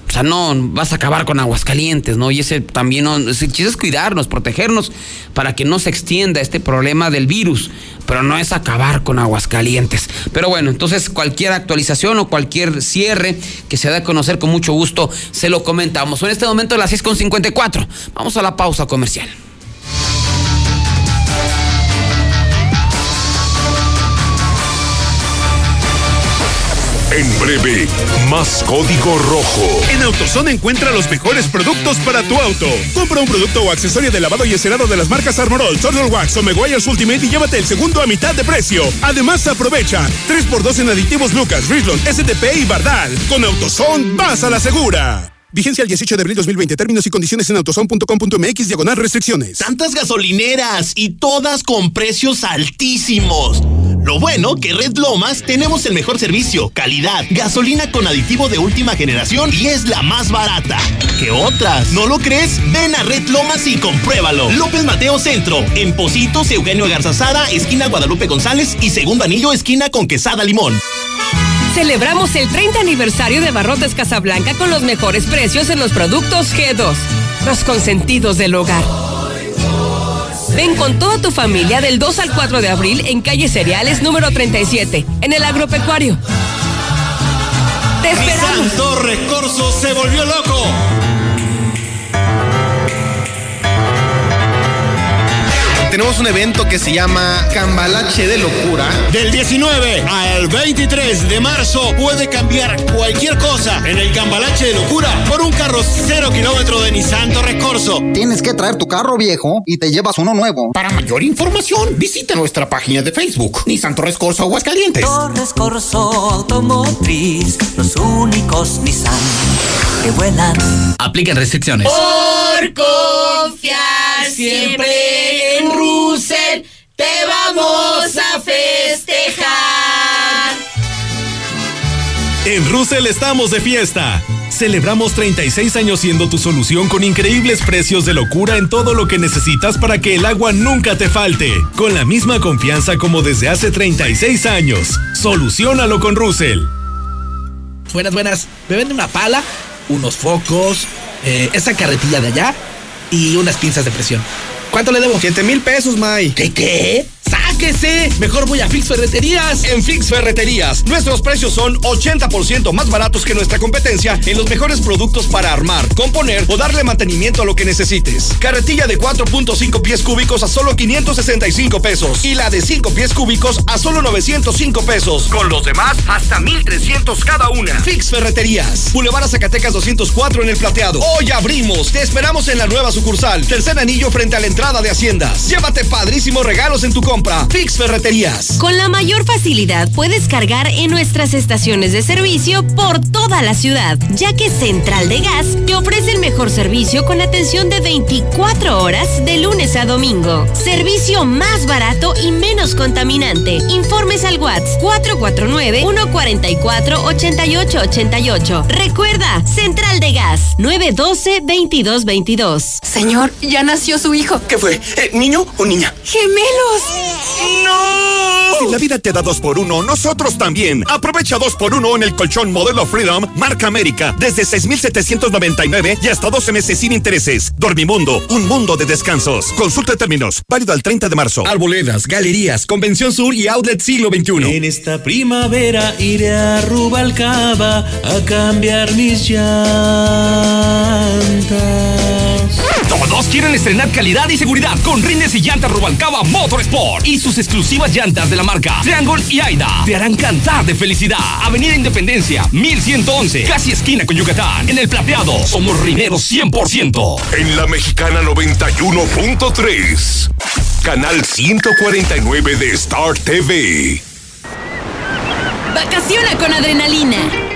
O sea no vas a acabar con Aguascalientes no y ese también no, el chiste es cuidarnos protegernos para que no se extienda este problema del virus pero no es acabar con Aguascalientes. Pero bueno entonces cualquier actualización o cualquier cierre que se dé a conocer con mucho gusto se lo comentamos. En este momento a las 6.54 vamos a la pausa comercial En breve, más código rojo. En AutoZone encuentra los mejores productos para tu auto. Compra un producto o accesorio de lavado y encerado de las marcas Armorol, Turtle Wax o Meguiar's Ultimate y llévate el segundo a mitad de precio. Además, aprovecha 3x2 en aditivos Lucas, Richland, STP y Bardal. Con AutoZone, vas a la segura. Vigencia el 18 de abril 2020. Términos y condiciones en autozone.com.mx diagonal restricciones. Tantas gasolineras y todas con precios altísimos. Lo bueno que Red Lomas tenemos el mejor servicio, calidad, gasolina con aditivo de última generación y es la más barata. ¿Qué otras? ¿No lo crees? Ven a Red Lomas y compruébalo. López Mateo Centro, en Positos, Eugenio Garzazada, esquina Guadalupe González y segundo anillo, esquina con Quesada Limón. Celebramos el 30 aniversario de Barrotes Casablanca con los mejores precios en los productos G2, los consentidos del hogar. Ven con toda tu familia del 2 al 4 de abril en calle Cereales número 37, en el agropecuario. ¡Te esperamos! Torres Corso se volvió loco. Tenemos un evento que se llama Cambalache de Locura. Del 19 al 23 de marzo puede cambiar cualquier cosa en el Cambalache de Locura por un carro cero kilómetro de Nissan Torres Corso. Tienes que traer tu carro viejo y te llevas uno nuevo. Para mayor información, visita nuestra página de Facebook, Nissan Torres Corso Aguascalientes. Torres Corso Automotriz, los únicos Nissan que vuelan. Aplican restricciones. Por confiar siempre en Russell, te vamos a festejar. En Russell estamos de fiesta. Celebramos 36 años siendo tu solución con increíbles precios de locura en todo lo que necesitas para que el agua nunca te falte. Con la misma confianza como desde hace 36 años. Solucionalo con Russell. Buenas, buenas. Me vende una pala, unos focos, eh, esa carretilla de allá y unas pinzas de presión. ¿Cuánto le debo? Siete mil pesos, May. ¿Qué qué? ¡Sáquese! Mejor voy a Fix Ferreterías. En Fix Ferreterías, nuestros precios son 80% más baratos que nuestra competencia en los mejores productos para armar, componer o darle mantenimiento a lo que necesites. Carretilla de 4.5 pies cúbicos a solo 565 pesos y la de 5 pies cúbicos a solo 905 pesos. Con los demás, hasta 1300 cada una. Fix Ferreterías, Boulevard Zacatecas 204 en el Plateado. Hoy abrimos. Te esperamos en la nueva sucursal, tercer anillo frente a la entrada de Haciendas. Llévate padrísimos regalos en tu compra. Fix Ferreterías. Con la mayor facilidad puedes cargar en nuestras estaciones de servicio por toda la ciudad, ya que Central de Gas te ofrece el mejor servicio con atención de 24 horas de lunes a domingo. Servicio más barato y menos contaminante. Informes al WhatsApp 449-144-8888. Recuerda, Central de Gas 912-2222. Señor, ya nació su hijo. ¿Qué fue? Eh, ¿Niño o niña? ¡Gemelos! ¡No! Si la vida te da dos por uno, nosotros también. Aprovecha dos por uno en el colchón modelo Freedom, marca América, desde 6,799 y hasta 12 meses sin intereses. Dormimundo, un mundo de descansos. Consulta términos, válido al 30 de marzo. Arboledas, galerías, Convención Sur y Outlet Siglo XXI. En esta primavera iré a Rubalcaba a cambiar mis llantas. Todos quieren estrenar calidad y seguridad con rines y llantas Rubalcaba Motorsport y sus exclusivas llantas de la marca Triangle y Aida te harán cantar de felicidad. Avenida Independencia, 1111, casi esquina con Yucatán. En el plateado, somos rineros 100%. En la mexicana 91.3, canal 149 de Star TV. Vacaciona con adrenalina.